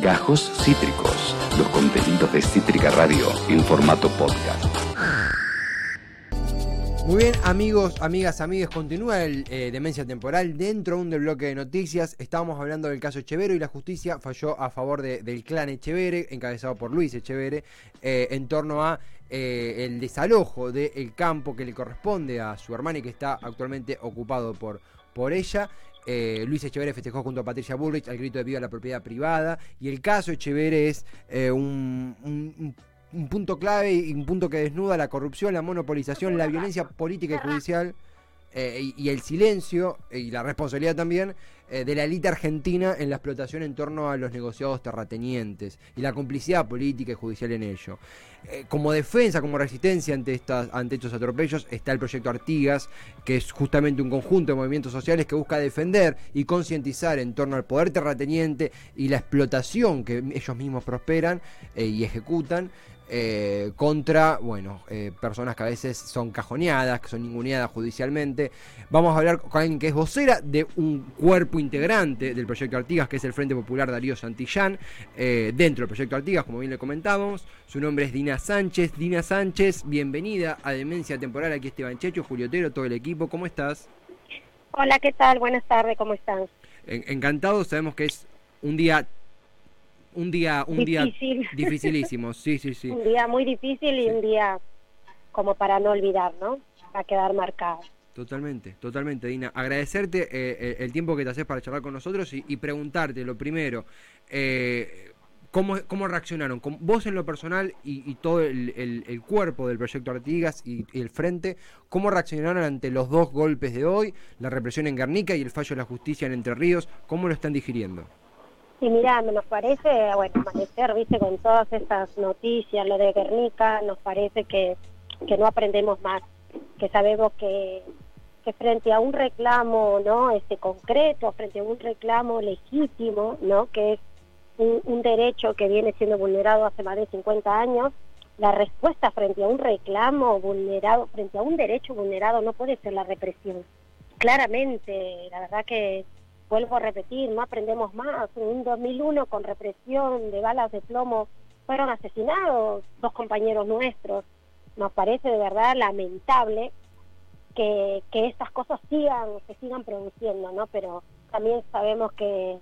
Gajos Cítricos, los contenidos de Cítrica Radio en formato podcast. Muy bien, amigos, amigas, amigas, continúa el eh, Demencia Temporal dentro de un del bloque de noticias. Estábamos hablando del caso Echevero y la justicia falló a favor del clan Echevere, encabezado por Luis Echevere, eh, en torno a eh, el desalojo del campo que le corresponde a su hermana y que está actualmente ocupado por, por ella. Luis Echevere festejó junto a Patricia Bullrich al grito de viva la propiedad privada. Y el caso Echevere es un un punto clave y un punto que desnuda la corrupción, la monopolización, la violencia política y judicial eh, y, el silencio y la responsabilidad también eh, de la élite argentina en la explotación en torno a los negociados terratenientes y la complicidad política y judicial en ello. Eh, como defensa, como resistencia ante, estas, ante estos atropellos está el proyecto Artigas, que es justamente un conjunto de movimientos sociales que busca defender y concientizar en torno al poder terrateniente y la explotación que ellos mismos prosperan y ejecutan. Eh, contra, bueno, eh, personas que a veces son cajoneadas, que son ninguneadas judicialmente. Vamos a hablar con alguien que es vocera de un cuerpo integrante del proyecto Artigas, que es el Frente Popular Darío Santillán, eh, dentro del proyecto Artigas, como bien le comentábamos. Su nombre es Dina Sánchez. Dina Sánchez, bienvenida a Demencia Temporal. Aquí Esteban Checho, Julio Otero, todo el equipo. ¿Cómo estás? Hola, ¿qué tal? Buenas tardes, ¿cómo están? encantado, sabemos que es un día un día, un día dificilísimo, sí, sí, sí. Un día muy difícil y un día como para no olvidar, ¿no? Para quedar marcado. Totalmente, totalmente, Dina. Agradecerte eh, eh, el tiempo que te haces para charlar con nosotros y, preguntarte lo primero, eh, ¿cómo, ¿cómo, reaccionaron? Vos en lo personal y, todo el, cuerpo del proyecto Artigas y, y, el frente, ¿cómo reaccionaron ante los dos golpes de hoy, la represión en Guernica y el fallo de la justicia en Entre Ríos? ¿Cómo lo están digiriendo? Sí, mira, nos parece, bueno, amanecer, viste, con todas estas noticias, lo de Guernica, nos parece que, que no aprendemos más, que sabemos que, que frente a un reclamo, ¿no? Este concreto, frente a un reclamo legítimo, ¿no? Que es un, un derecho que viene siendo vulnerado hace más de 50 años, la respuesta frente a un reclamo vulnerado, frente a un derecho vulnerado, no puede ser la represión. Claramente, la verdad que vuelvo a repetir, no aprendemos más. En un 2001 con represión de balas de plomo fueron asesinados dos compañeros nuestros. Nos parece de verdad lamentable que, que estas cosas sigan, se sigan produciendo, ¿no? Pero también sabemos que,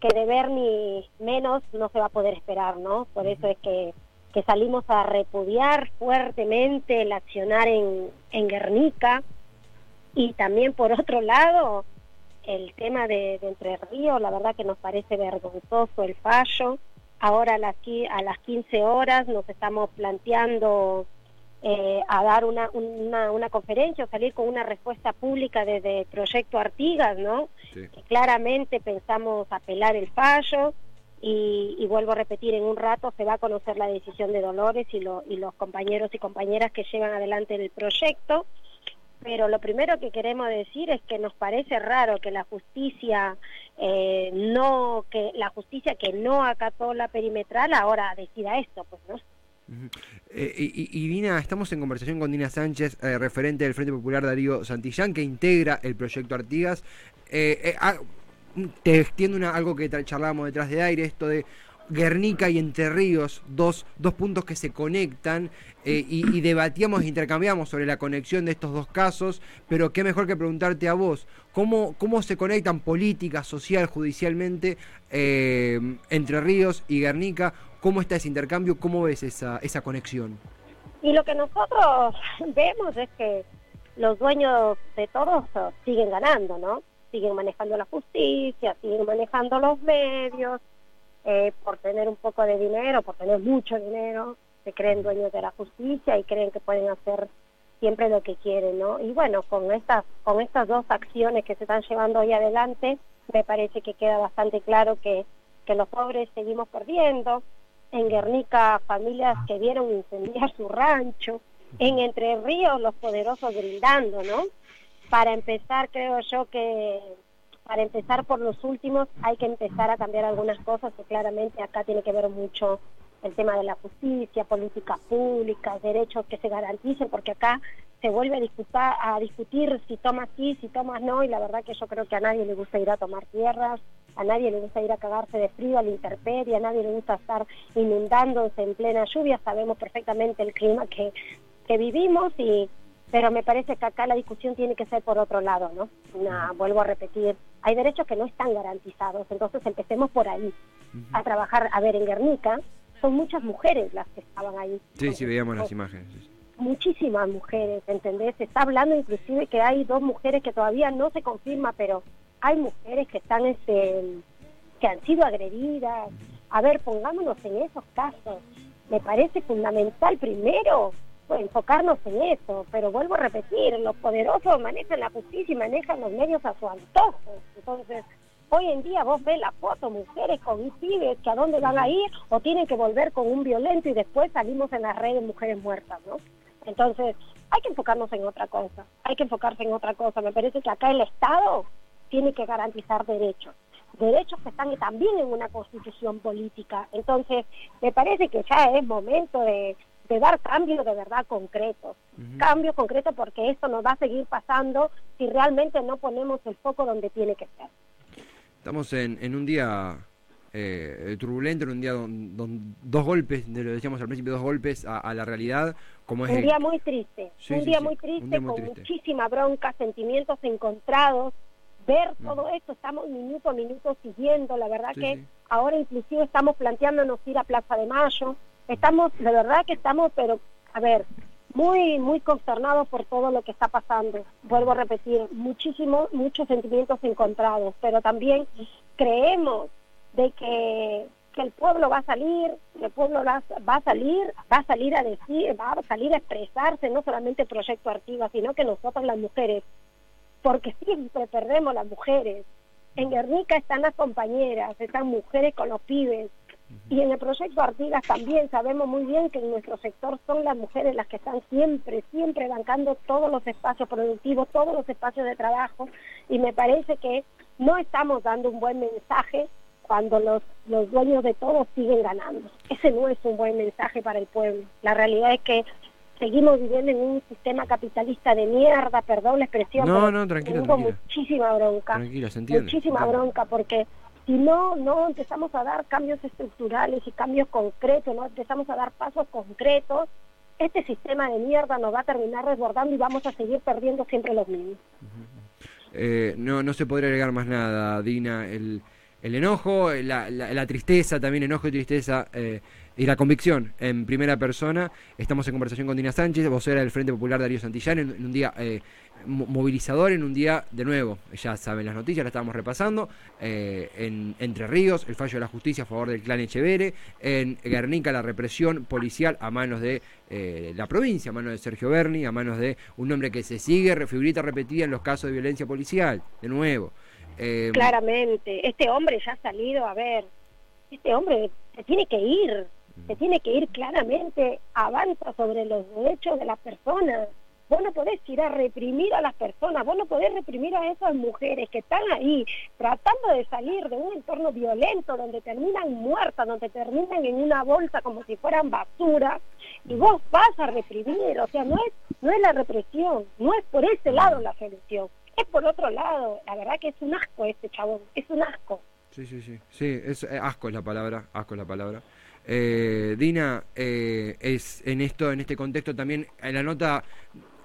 que de ver ni menos no se va a poder esperar, ¿no? Por eso es que, que salimos a repudiar fuertemente el accionar en, en Guernica y también por otro lado el tema de, Entre Ríos, la verdad que nos parece vergonzoso el fallo. Ahora a las, a las 15 horas nos estamos planteando eh, a dar una, una, una, conferencia o salir con una respuesta pública desde Proyecto Artigas, ¿no? claramente pensamos apelar el fallo y, y, vuelvo a repetir, en un rato se va a conocer la decisión de Dolores y, lo, y los compañeros y compañeras que llevan adelante el proyecto pero lo primero que queremos decir es que nos parece raro que la justicia eh, no que la justicia que no acató la perimetral ahora decida esto pues no eh, y, Dina, estamos en conversación con Dina Sánchez, eh, referente del Frente Popular Darío Santillán, que integra el proyecto Artigas. Ah, te extiendo una, algo que charlábamos detrás de aire, esto de Guernica y Entre Ríos, dos, dos puntos que se conectan eh, y, debatíamos e intercambiamos sobre la conexión de estos dos casos, pero qué mejor que preguntarte a vos, ¿cómo, cómo se conectan política, social, judicialmente eh, Entre Ríos y Guernica? ¿Cómo está ese intercambio? ¿Cómo ves esa, esa conexión? Y lo que nosotros vemos es que los dueños de todos siguen ganando, ¿no? Siguen manejando la justicia, siguen manejando los medios, eh, por tener un poco de dinero, por tener mucho dinero, se creen dueños de la justicia y creen que pueden hacer siempre lo que quieren, ¿no? Y bueno, con estas, con estas dos acciones que se están llevando hoy adelante, me parece que queda bastante claro que, que los pobres seguimos perdiendo. En Guernica, familias que vieron incendiar su rancho. En Entre Ríos, los poderosos brindando, ¿no? Para empezar, creo yo que para empezar por los últimos hay que empezar a cambiar algunas cosas que claramente acá tiene que ver mucho el tema de la justicia, políticas públicas, derechos que se garanticen, porque acá se vuelve a discutir, si tomas sí, si tomas no, y la verdad que yo creo que a nadie le gusta ir a tomar tierras, a nadie le gusta ir a cagarse de frío a la intemperie, a nadie le gusta estar inundándose en plena lluvia, sabemos perfectamente el clima que, que vivimos y pero me parece que acá la discusión tiene que ser por otro lado, ¿no? Una, vuelvo a repetir, hay derechos que no están garantizados, entonces empecemos por ahí, a trabajar, a ver, en Guernica son muchas mujeres las que estaban ahí. Sí, sí, veíamos las imágenes. Muchísimas mujeres, ¿entendés? Se está hablando inclusive que hay dos mujeres que todavía no se confirma, pero hay mujeres que están, este, que han sido agredidas. A ver, pongámonos en esos casos. Me parece fundamental primero enfocarnos en eso, pero vuelvo a repetir, los poderosos manejan la justicia y manejan los medios a su antojo. Entonces, hoy en día vos ves la foto, mujeres con pibes que a dónde van a ir o tienen que volver con un violento y después salimos en las redes mujeres muertas, ¿no? Entonces, hay que enfocarnos en otra cosa, hay que enfocarse en otra cosa. Me parece que acá el Estado tiene que garantizar derechos derechos que están también en una constitución política. Entonces, me parece que ya es momento de, de dar cambios de verdad concretos. Cambios concretos porque esto nos va a seguir pasando si realmente no ponemos el foco donde tiene que ser. Estamos en, en un día eh, turbulento, en un día don, dos golpes, de lo decíamos al principio, dos golpes a, la realidad. Como es un día muy triste, un, día muy triste con muchísima bronca, sentimientos encontrados. Ver todo esto, estamos minuto a minuto siguiendo, la verdad que ahora inclusive estamos planteándonos ir a Plaza de Mayo, estamos, de verdad que estamos, pero, a ver, muy, muy consternados por todo lo que está pasando. Vuelvo a repetir, muchísimos, muchos sentimientos encontrados, pero también creemos de que, que el pueblo va a salir, el pueblo va, a salir, va a salir a decir, va a salir a expresarse, no solamente Proyecto Artiva, sino que nosotros las mujeres, porque siempre perdemos las mujeres. En Guernica están las compañeras, están mujeres con los pibes, y en el proyecto Artigas también sabemos muy bien que en nuestro sector son las mujeres las que están siempre, siempre bancando todos los espacios productivos, todos los espacios de trabajo y me parece que no estamos dando un buen mensaje cuando los, los dueños de todo siguen ganando. Ese no es un buen mensaje para el pueblo. La realidad es que seguimos viviendo en un sistema capitalista de mierda, perdón la expresión. No, no, tranquilo, muchísima bronca. Tranquilo, se entiende. Muchísima bronca porque si no, no empezamos a dar cambios estructurales y cambios concretos, no empezamos a dar pasos concretos, este sistema de mierda nos va a terminar desbordando y vamos a seguir perdiendo siempre los mismos. Eh, no, no se podría agregar más nada, Dina. El, el enojo, la, la, tristeza, también enojo y tristeza, eh, y la convicción en primera persona. Estamos en conversación con Dina Sánchez, vocera del Frente Popular Darío Santillán, en, un día eh, movilizador, en un día de nuevo, ya saben las noticias, las estábamos repasando, eh, en Entre Ríos, el fallo de la justicia a favor del clan Echevere, en Guernica la represión policial a manos de eh, la provincia, a manos de Sergio Berni, a manos de un hombre que se sigue, figurita repetida en los casos de violencia policial, de nuevo. Claramente, este hombre ya ha salido, a ver, este hombre se tiene que ir, se tiene que ir claramente, avanza sobre los derechos de las personas. Vos no podés ir a reprimir a las personas, vos no podés reprimir a esas mujeres que están ahí tratando de salir de un entorno violento donde terminan muertas, donde terminan en una bolsa como si fueran basura, y vos vas a reprimir, o sea, no es, no es la represión, no es por ese lado la solución, es por otro lado, la verdad que es un asco este chabón, es un asco. Sí, sí, sí, sí, es, eh, asco es la palabra, asco es la palabra. Eh, Dina, eh, es en esto, en este contexto también, en la nota,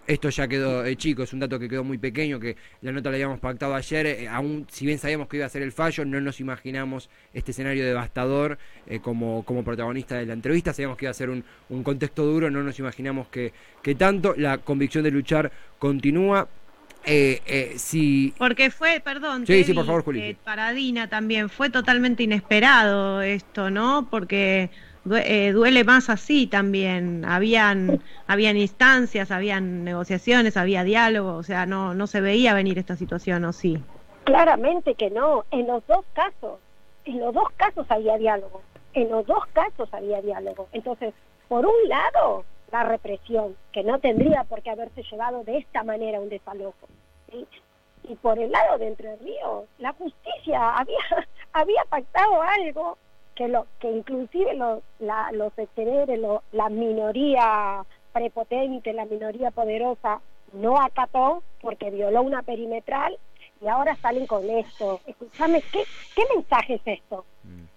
esto ya quedó eh, chico, es un dato que quedó muy pequeño, que la nota la habíamos pactado ayer, eh, aún si bien sabíamos que iba a ser el fallo, no nos imaginamos este escenario devastador como, como protagonista de la entrevista, sabíamos que iba a ser un, un contexto duro, no nos imaginamos que, que tanto, la convicción de luchar continúa. Eh, eh, si... Porque fue, perdón, sí, sí, por favor, Juli. Eh, para Dina también fue totalmente inesperado esto, ¿no? Porque eh, duele más así también. Habían, habían instancias, habían negociaciones, había diálogo, o sea, no, no se veía venir esta situación, ¿o sí? Claramente que no. En los dos casos, en los dos casos había diálogo. En los dos casos había diálogo. Entonces, por un lado, la represión, que no tendría por qué haberse llevado de esta manera un desalojo. Y por el lado de Entre Ríos, la justicia había, había pactado algo que lo que inclusive los la, los la minoría prepotente, la minoría poderosa, no acató porque violó una perimetral y ahora salen con esto. Escúchame, ¿qué, ¿qué mensaje es esto?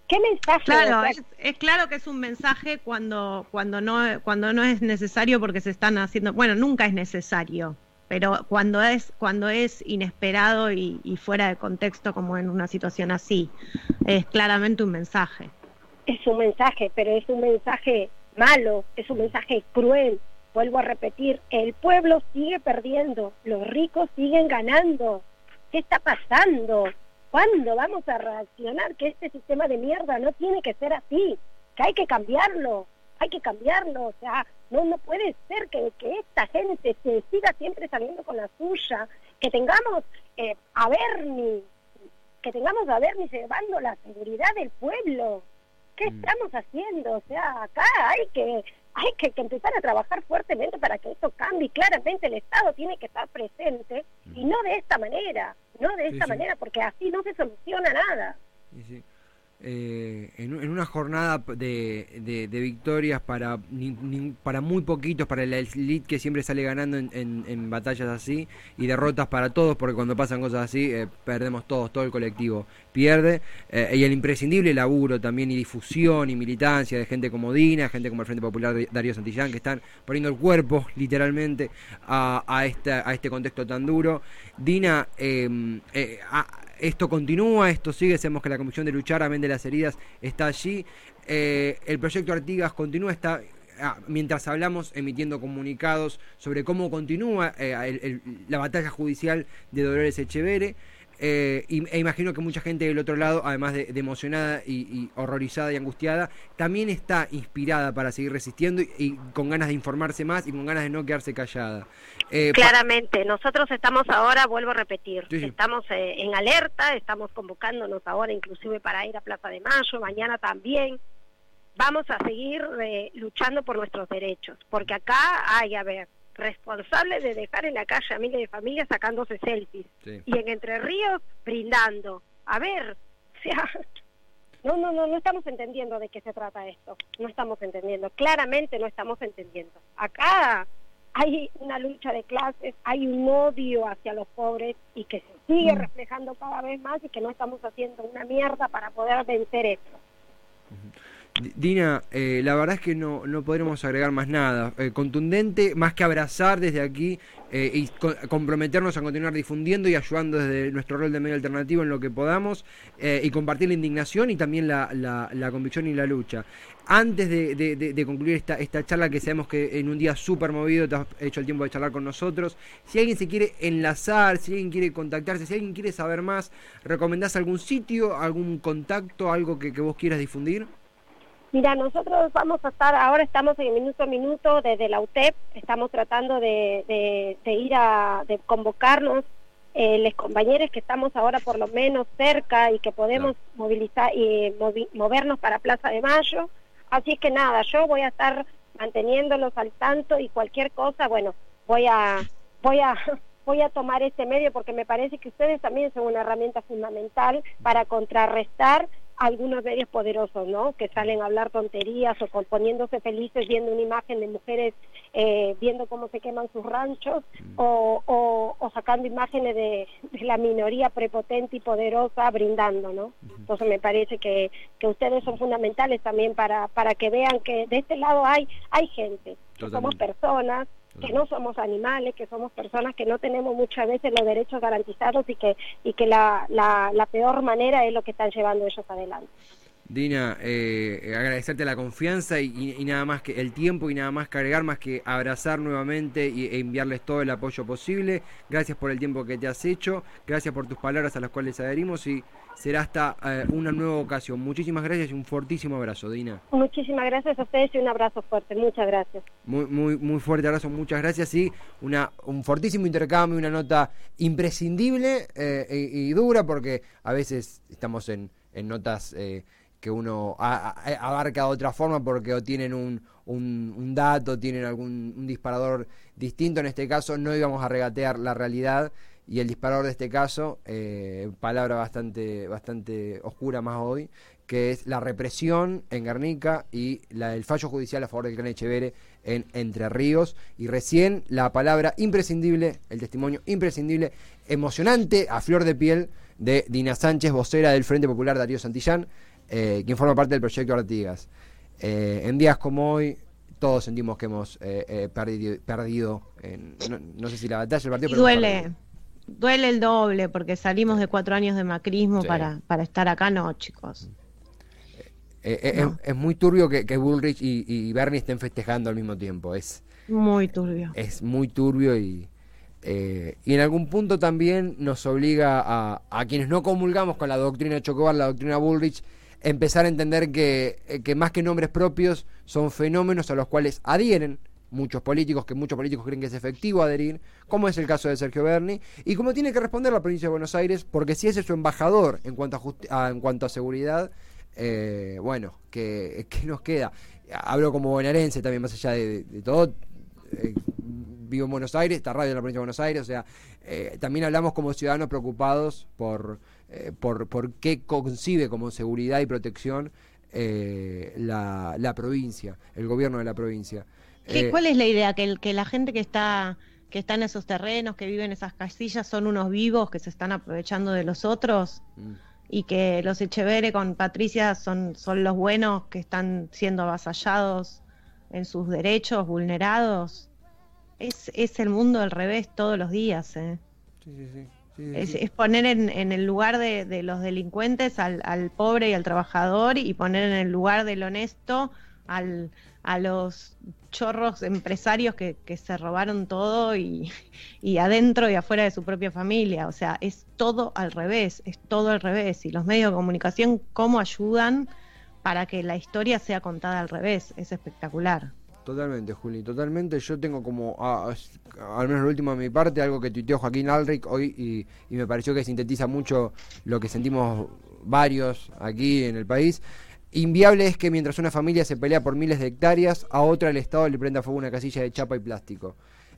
¿Qué mensaje? Claro, es, es, claro que es un mensaje cuando, cuando, no, cuando no es necesario porque se están haciendo, bueno, nunca es necesario, pero cuando es, cuando es inesperado y, y fuera de contexto como en una situación así, es claramente un mensaje. Es un mensaje, pero es un mensaje malo, es un mensaje cruel. Vuelvo a repetir, el pueblo sigue perdiendo, los ricos siguen ganando. ¿Qué está pasando? ¿Cuándo vamos a reaccionar que este sistema de mierda no tiene que ser así? Que hay que cambiarlo, hay que cambiarlo. O sea, no, no puede ser que, que esta gente se siga siempre saliendo con la suya, que tengamos eh, a Bernie, que tengamos a Bernie llevando la seguridad del pueblo. ¿Qué Mm. estamos haciendo? O sea, acá hay que hay que, que empezar a trabajar fuertemente para que esto cambie. Claramente el Estado tiene que estar presente y no de esta manera, no de Sí, esta sí. manera, porque así no se soluciona nada. Eh, en, en una jornada de, victorias para, para muy poquitos, para el elite que siempre sale ganando en, en- en batallas así, y derrotas para todos, porque cuando pasan cosas así, eh, perdemos todos, todo el colectivo pierde, eh, y el imprescindible laburo también, y difusión, y militancia de gente como Dina, gente como el Frente Popular de Darío Santillán, que están poniendo el cuerpo, literalmente, a, a, esta, a este contexto tan duro. Dina, eh, eh, a- esto continúa, esto sigue, sabemos que la Comisión de Luchar, amén de las heridas, está allí. Eh, el proyecto Artigas continúa, está ah, mientras hablamos emitiendo comunicados sobre cómo continúa eh, la batalla judicial de Dolores Echevere. Eh, y- e imagino que mucha gente del otro lado, además de, de emocionada y, y horrorizada y angustiada, también está inspirada para seguir resistiendo y, y con ganas de informarse más y con ganas de no quedarse callada. Eh, Claramente, nosotros estamos ahora, vuelvo a repetir, Sí, sí. estamos eh, en alerta, estamos convocándonos ahora inclusive para ir a Plaza de Mayo, mañana también. Vamos a seguir eh, luchando por nuestros derechos, porque acá hay, a ver, responsables de dejar en la calle a miles de familias sacándose selfies sí. y en Entre Ríos brindando. A ver, o sea, no, no, no, no estamos entendiendo de qué se trata esto. No estamos entendiendo. Claramente no estamos entendiendo. Acá hay una lucha de clases, hay un odio hacia los pobres y que se sigue Mm. reflejando cada vez más y que no estamos haciendo una mierda para poder vencer esto. D- Dina, eh, la verdad es que no, no podremos agregar más nada. Eh, contundente, más que abrazar desde aquí eh, y co- comprometernos a continuar difundiendo y ayudando desde nuestro rol de medio alternativo en lo que podamos y compartir la indignación y también la, la- la convicción y la lucha. Antes de- de concluir esta, esta charla, que sabemos que en un día súper movido te has hecho el tiempo de charlar con nosotros, si alguien se quiere enlazar, si alguien quiere contactarse, si alguien quiere saber más, ¿recomendás algún sitio, algún contacto, algo que, que vos quieras difundir? Mira, nosotros vamos a estar, ahora estamos en minuto a minuto desde la UTEP, estamos tratando de, de- de ir a, de convocarnos, eh, los compañeros que estamos ahora por lo menos cerca y que podemos movilizar y movi- movernos para Plaza de Mayo. Así es que nada, yo voy a estar manteniéndolos al tanto y cualquier cosa, bueno, voy a, voy a, voy a tomar este medio porque me parece que ustedes también son una herramienta fundamental para contrarrestar algunos medios poderosos, ¿no? Que salen a hablar tonterías o con- poniéndose felices viendo una imagen de mujeres eh, viendo cómo se queman sus ranchos o, o- o sacando imágenes de, de la minoría prepotente y poderosa brindando, ¿no? Entonces me parece que, que ustedes son fundamentales también para, para que vean que de este lado hay, hay gente, que somos personas, que no somos animales, que somos personas que no tenemos muchas veces los derechos garantizados y que, y que la, la, la peor manera es lo que están llevando ellos adelante. Dina, eh, agradecerte la confianza y, nada más que el tiempo y nada más que agregar, más que abrazar nuevamente y, e enviarles todo el apoyo posible. Gracias por el tiempo que te has hecho, gracias por tus palabras a las cuales adherimos y será hasta eh, una nueva ocasión. Muchísimas gracias y un fortísimo abrazo, Dina. Muchísimas gracias a ustedes y un abrazo fuerte. Muchas gracias. Muy, muy, muy fuerte abrazo, muchas gracias y una, un fortísimo intercambio, una nota imprescindible eh, y, y dura porque a veces estamos en, en notas que uno a- a- abarca de otra forma porque o tienen un, un, un dato, tienen algún un disparador distinto. En este caso no íbamos a regatear la realidad y el disparador de este caso, eh, palabra bastante, bastante oscura más hoy, que es la represión en Guernica y la, el fallo judicial a favor del clan Echevere en Entre Ríos. Y recién la palabra imprescindible, el testimonio imprescindible, emocionante, a flor de piel, de Dina Sánchez, vocera del Frente Popular Darío Santillán, eh, quien forma parte del proyecto Artigas. Eh, en días como hoy, todos sentimos que hemos eh, perdido, perdido en, no, sé si la batalla, el partido, pero duele duele el doble porque salimos de cuatro años de macrismo para, para estar acá, no, chicos. Eh, eh, es, muy turbio que, Bullrich y, Bernie estén festejando al mismo tiempo. Es muy turbio. Es muy turbio y, eh, y en algún punto también nos obliga a, a, quienes no comulgamos con la doctrina Chocobar, la doctrina Bullrich, empezar a entender que, que más que nombres propios son fenómenos a los cuales adhieren muchos políticos, que muchos políticos creen que es efectivo adherir, como es el caso de Sergio Berni, y como tiene que responder la provincia de Buenos Aires, porque si ese es su embajador en cuanto a, en cuanto a seguridad, eh, bueno, que, nos queda. Hablo como bonaerense también, más allá de, todo. Eh, vivo en Buenos Aires, está radio en la provincia de Buenos Aires, o sea, eh, también hablamos como ciudadanos preocupados por, por, por qué concibe como seguridad y protección la, la provincia, el gobierno de la provincia. Eh, ¿Cuál es la idea? ¿Que, que la gente que está, que está en esos terrenos, que vive en esas casillas, son unos vivos que se están aprovechando de los otros? Mm. Y que los Echevere con Patricia son, son los buenos que están siendo avasallados en sus derechos, vulnerados. Es, es el mundo al revés todos los días. ¿eh? Sí, sí, sí. Es, poner en, en, el lugar de, de los delincuentes al, al, pobre y al trabajador y poner en el lugar del honesto al, a los chorros empresarios que, se robaron todo y, adentro y afuera de su propia familia. O sea, es todo al revés, es todo al revés. Y los medios de comunicación, ¿cómo ayudan para que la historia sea contada al revés? Es espectacular. Totalmente, Juli, totalmente. Yo tengo como, al menos lo último de mi parte, algo que tuiteó Joaquín Alric hoy y, y me pareció que sintetiza mucho lo que sentimos varios aquí en el país. Inviable es que mientras una familia se pelea por miles de hectáreas, a otra el Estado le prenda fuego una casilla de chapa y plástico.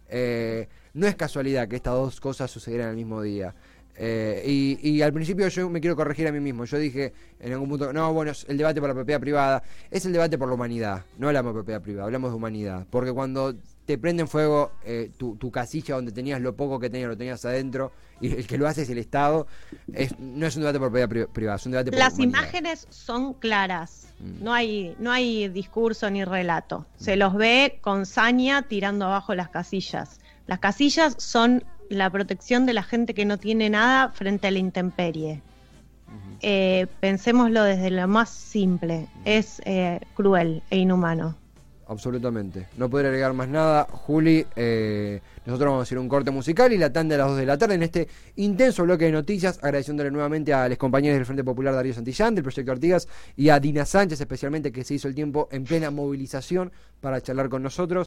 Eh, no es casualidad que estas dos cosas sucedieran el mismo día. Eh, y, al principio yo me quiero corregir a mí mismo. Yo dije en algún punto, no, bueno, es el debate por la propiedad privada. Es el debate por la humanidad. No hablamos de propiedad privada, hablamos de humanidad. Porque cuando te prenden fuego eh, tu, casilla donde tenías lo poco que tenías, lo tenías adentro, y el que lo hace es el Estado, no es un debate por propiedad privada, es un debate por Las imágenes son claras. Mm. No hay, no hay discurso ni relato. Se los ve con saña tirando abajo las casillas. Las casillas son la protección de la gente que no tiene nada frente a la intemperie. Eh, pensémoslo desde lo más simple, es eh, cruel e inhumano. Absolutamente. No podría agregar más nada. Juli, eh, nosotros vamos a hacer un corte musical y la tanda a las 2 de la tarde en este intenso bloque de noticias, agradeciéndole nuevamente a los compañeros del Frente Popular Darío Santillán, del Proyecto Artigas, y a Dina Sánchez especialmente, que se hizo el tiempo en plena movilización para charlar con nosotros.